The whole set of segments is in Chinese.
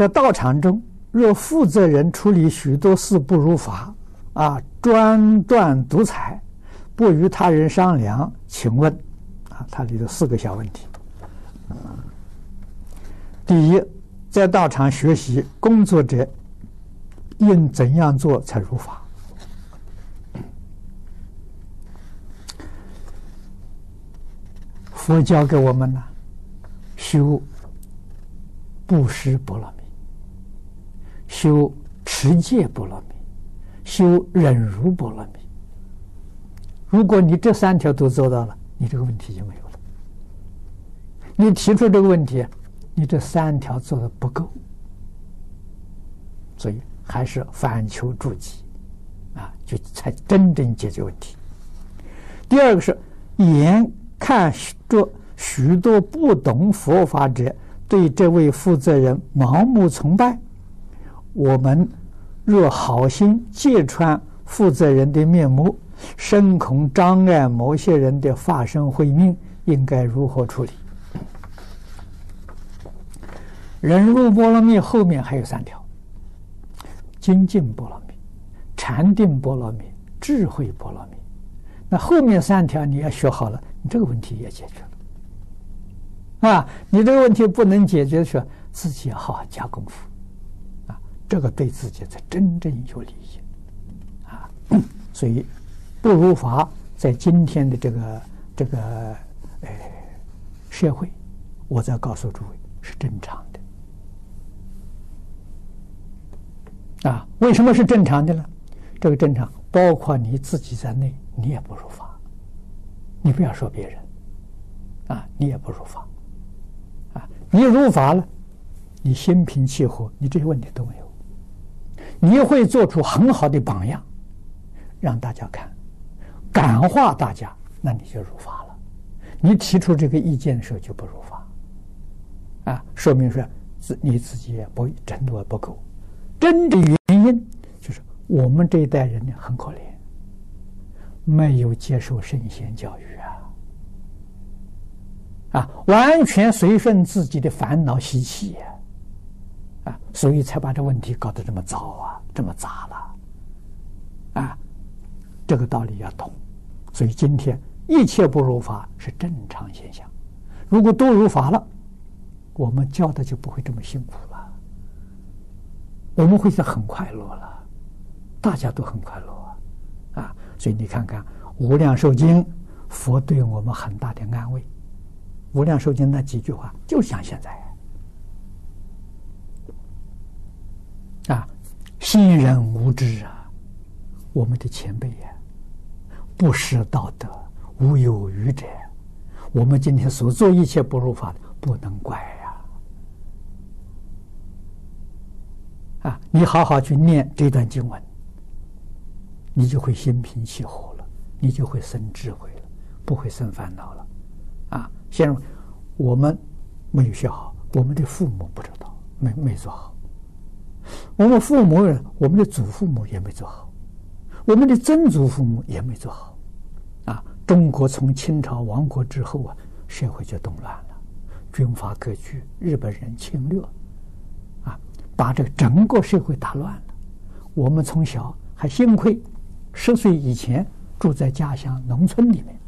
在道场中，若负责人处理许多事不如法，啊，专断独裁，不与他人商量，请问，啊，它里头四个小问题。第一，在道场学习工作者，应怎样做才如法？佛教给我们呢，修布施波罗蜜，修持戒波罗蜜，修忍辱波罗蜜。如果你这三条都做到了，你这个问题就没有了。你提出这个问题，你这三条做的不够，所以还是反求诸己，啊，就才真正解决问题。第二个是眼。看着许多不懂佛法者对这位负责人盲目崇拜，我们若好心揭穿负责人的面目，深恐障碍某些人的法身慧命，应该如何处理？忍辱波罗蜜后面还有三条：精进波罗蜜、禅定波罗蜜、智慧波罗蜜。那后面三条你要学好了。你这个问题也解决了，啊，你这个问题不能解决的时，自己要好好加功夫，这个对自己才真正有利益，啊，所以不如法在今天的这个这个呃社会，我再告诉诸位是正常的，啊，为什么是正常的呢？这个正常包括你自己在内，你也不如法。你不要说别人，啊，你也不如法，啊，你如法了，你心平气和，你这些问题都没有，你会做出很好的榜样，让大家看，感化大家，那你就如法了。你提出这个意见的时候就不如法，啊，说明说自你自己也不程度也不够，真的原因就是我们这一代人呢很可怜。没有接受圣贤教育啊，啊，完全随顺自己的烦恼习气呀，所以才把这问题搞得这么糟啊，这么杂了，啊，这个道理要懂。所以今天一切不如法是正常现象，如果都如法了，我们教的就不会这么辛苦了，我们会是很快乐了，大家都很快乐啊。所以你看看《无量寿经》，佛对我们很大的安慰，《无量寿经》那几句话就像现在啊，信人无知啊，我们的前辈呀，不识道德，无有余者，我们今天所做一切不如法的，不能怪呀。啊，你好好去念这段经文。你就会心平气和了，你就会生智慧了，不会生烦恼了，啊！先生我们没有学好，我们的父母不知道，没没做好。我们父母，我们的祖父母也没做好，我们的曾祖父母也没做好，啊！中国从清朝亡国之后啊，社会就动乱了，军阀割据，日本人侵略，啊，把这整个社会打乱了。我们从小还幸亏。十岁以前住在家乡农村里面，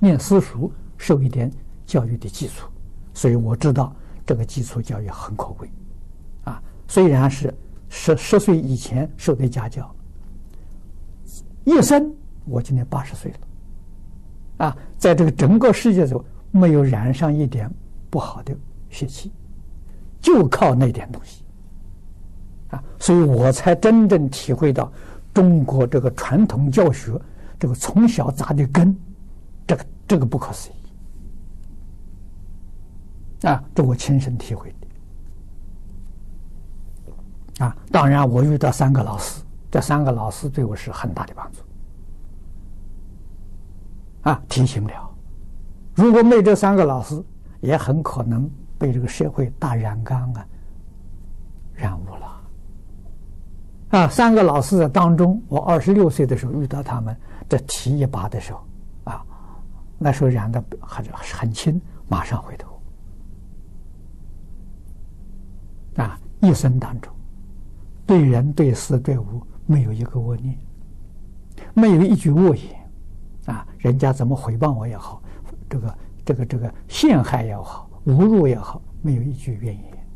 念私塾，受一点教育的基础，所以我知道这个基础教育很可贵。虽然是十十岁以前受的家教，一生我今年八十岁了，啊，在这个整个世界中没有染上一点不好的血气，就靠那点东西，啊，所以我才真正体会到。中国这个传统教学，这个从小扎的根，这个这个不可思议啊！这我亲身体会啊！当然，我遇到三个老师，这三个老师对我是很大的帮助啊！提醒了，如果没这三个老师，也很可能被这个社会大染缸啊染污了。啊，三个老师在当中，我二十六岁的时候遇到他们，这提一把的时候，啊，那时候染的还是很轻，马上回头。啊，一生当中，对人对事对物没有一个恶念，没有一句恶言，啊，人家怎么诽谤我也好，这个这个这个陷害也好，侮辱也好，没有一句怨言，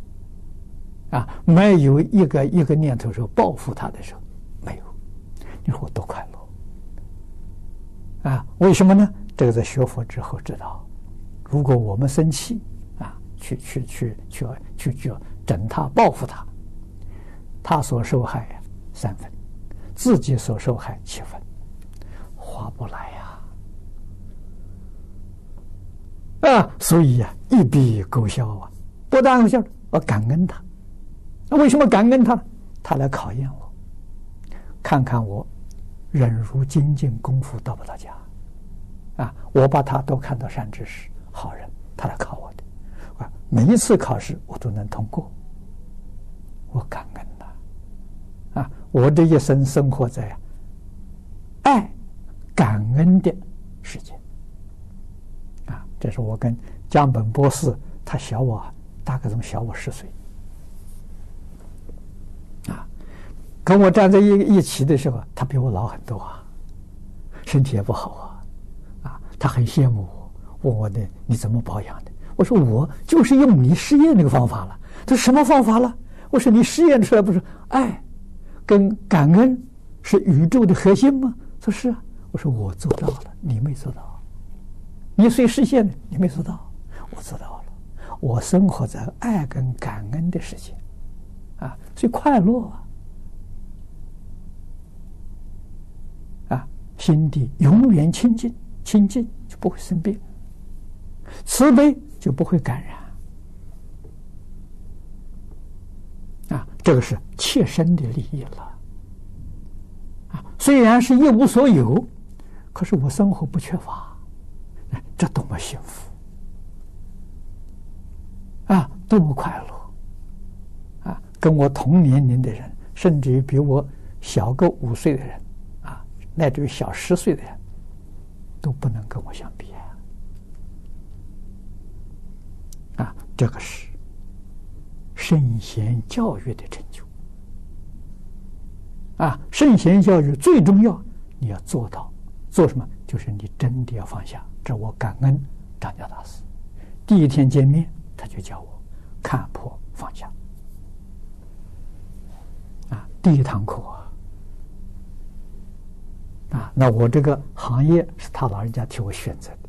啊，没有一个一个念头说报复他的时候，没有，你说我多快乐，啊，为什么呢？这个在学佛之后知道，如果我们生气啊，去去去去去去整他报复他，他所受害三分，自己所受害七分，划不来呀！啊，所以呀，一笔勾销啊，不但勾销，我感恩他。那为什么感恩他？他来考验我，看看我忍辱精进功夫到不到家。啊，我把他都看到善知识、好人，他来考我的。啊，每一次考试我都能通过，我感恩！我这一生生活在爱、感恩的世界。啊，这是我跟江本博士，他小我大概总小我十岁。啊，跟我站在一一起的时候，他比我老很多啊，身体也不好啊。他很羡慕我，问我的你怎么保养的？我说我就是用你实验那个方法了。他说什么方法了？我说你实验出来不是爱跟感恩是宇宙的核心吗？说是啊。我说我做到了，你没做到。你虽实现的，你没做到，我做到了。我生活在爱跟感恩的世界，啊，所以快乐啊，啊，心地永远清净。清净就不会生病，慈悲就不会感染，啊，这个是切身的利益了，啊，虽然是一无所有，可是我生活不缺乏，这多么幸福，啊，多么快乐，啊，跟我同年龄的人，甚至于比我小个五岁的人，啊，乃至于小十岁的人。都不能跟我相比啊！啊，这个是圣贤教育的成就啊！圣贤教育最重要，你要做到做什么？就是你真的要放下。这我感恩张家大师，第一天见面他就叫我看破放下啊！第一堂课啊！啊，那我这个行业是他老人家替我选择的，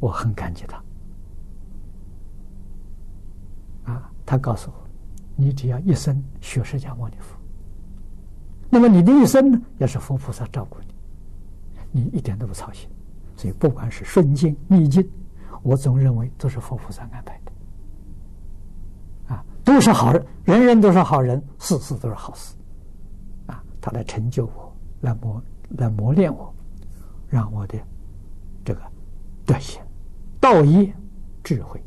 我很感激他。啊，他告诉我，你只要一生学释迦牟尼佛，那么你的一生呢，也是佛菩萨照顾你，你一点都不操心。所以不管是顺境逆境，我总认为都是佛菩萨安排的。啊，都是好人，人人都是好人，事事都是好事。啊，他来成就我，来磨。来磨练我，让我的这个德行、道业、智慧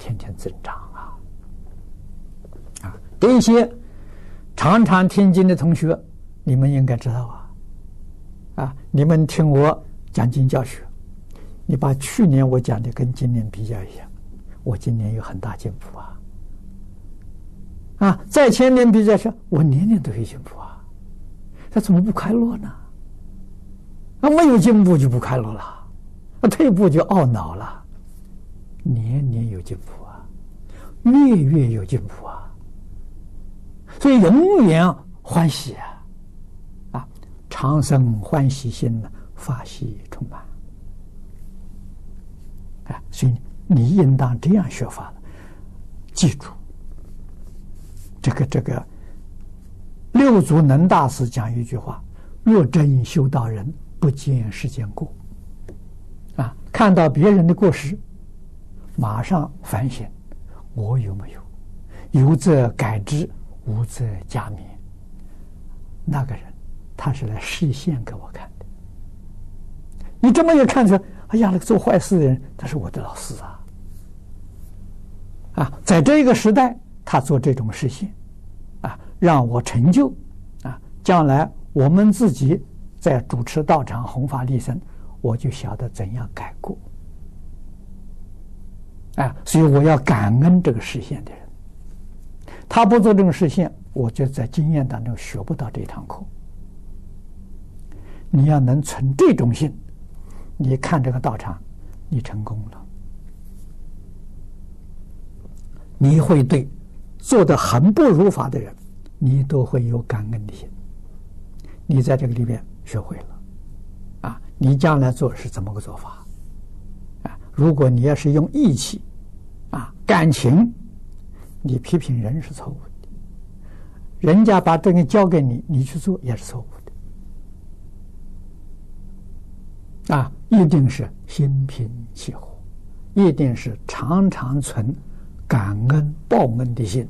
天天增长啊！啊，这些常常听经的同学，你们应该知道啊！啊，你们听我讲经教学，你把去年我讲的跟今年比较一下，我今年有很大进步啊！啊，在前年比较下，我年年都有进步啊！他怎么不快乐呢？那没有进步就不快乐了，那退步就懊恼了。年年有进步啊，月月有进步啊，所以永远欢喜啊！啊，长生欢喜心呢，法喜充满。啊，所以你应当这样学法的，记住这个这个。六祖能大师讲一句话：“若真修道人，不见世间过。”啊，看到别人的过失，马上反省：我有没有？有则改之，无则加勉。那个人，他是来示现给我看的。你这么一看出，哎呀，那个做坏事的人，他是我的老师啊！啊，在这个时代，他做这种事情，啊。让我成就，啊！将来我们自己在主持道场弘法利生，我就晓得怎样改过，啊！所以我要感恩这个实现的人，他不做这种实现，我就在经验当中学不到这堂课。你要能存这种心，你看这个道场，你成功了，你会对做的很不如法的人，你都会有感恩的心。你在这个里面学会了，啊，你将来做是怎么个做法？如果你要是用义气，啊，感情，你批评人是错误的，人家把这个交给你，你去做也是错误的，啊，一定是心平气和，一定是常常存感恩报恩的心，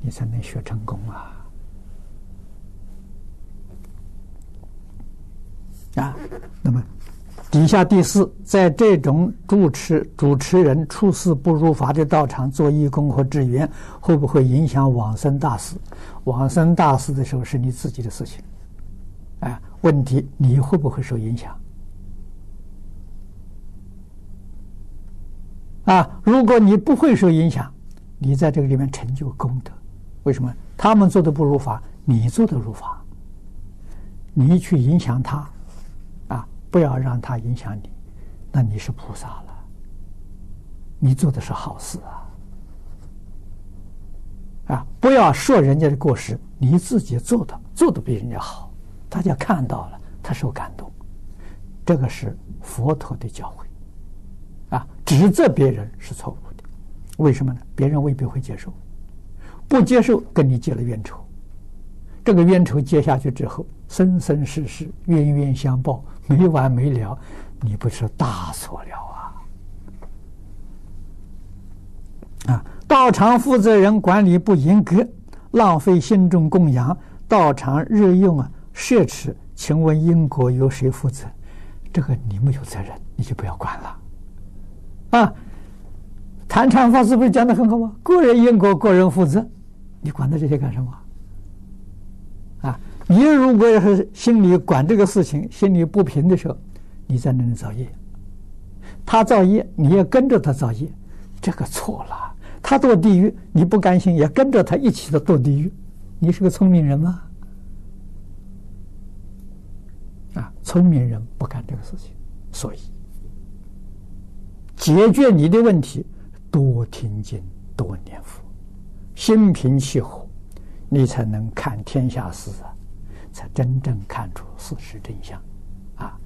你才能学成功啊。啊，那么底下第四，在这种主持主持人处事不如法的道场做义工和志愿，会不会影响往生大事？往生大事的时候是你自己的事情，啊，问题你会不会受影响？啊，如果你不会受影响，你在这个里面成就功德，为什么？他们做的不如法，你做的如法，你去影响他。不要让他影响你，那你是菩萨了。你做的是好事啊！啊，不要说人家的过失，你自己做的做的比人家好，大家看到了，他受感动。这个是佛陀的教诲啊！指责别人是错误的，为什么呢？别人未必会接受，不接受跟你结了冤仇。这个冤仇结下去之后，生生世世冤冤相报，没完没了，你不是大错了啊！啊，道场负责人管理不严格，浪费信众供养，道场日用啊奢侈，请问因果由谁负责？这个你没有责任，你就不要管了。啊，谈禅法师不是讲的很好吗？个人因果，个人负责，你管他这些干什么？你如果要是心里管这个事情，心里不平的时候，你在那里造业，他造业，你也跟着他造业，这个错了。他堕地狱，你不甘心，也跟着他一起的堕地狱，你是个聪明人吗？啊，聪明人不干这个事情。所以，解决你的问题，多听经，多念佛，心平气和，你才能看天下事啊。才真正看出事实真相，啊！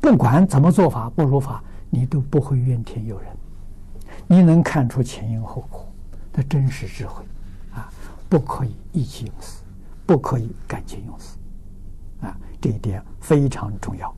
不管怎么做法不如法，你都不会怨天尤人，你能看出前因后果的真实智慧，啊！不可以意气用事，不可以感情用事，啊！这一点非常重要。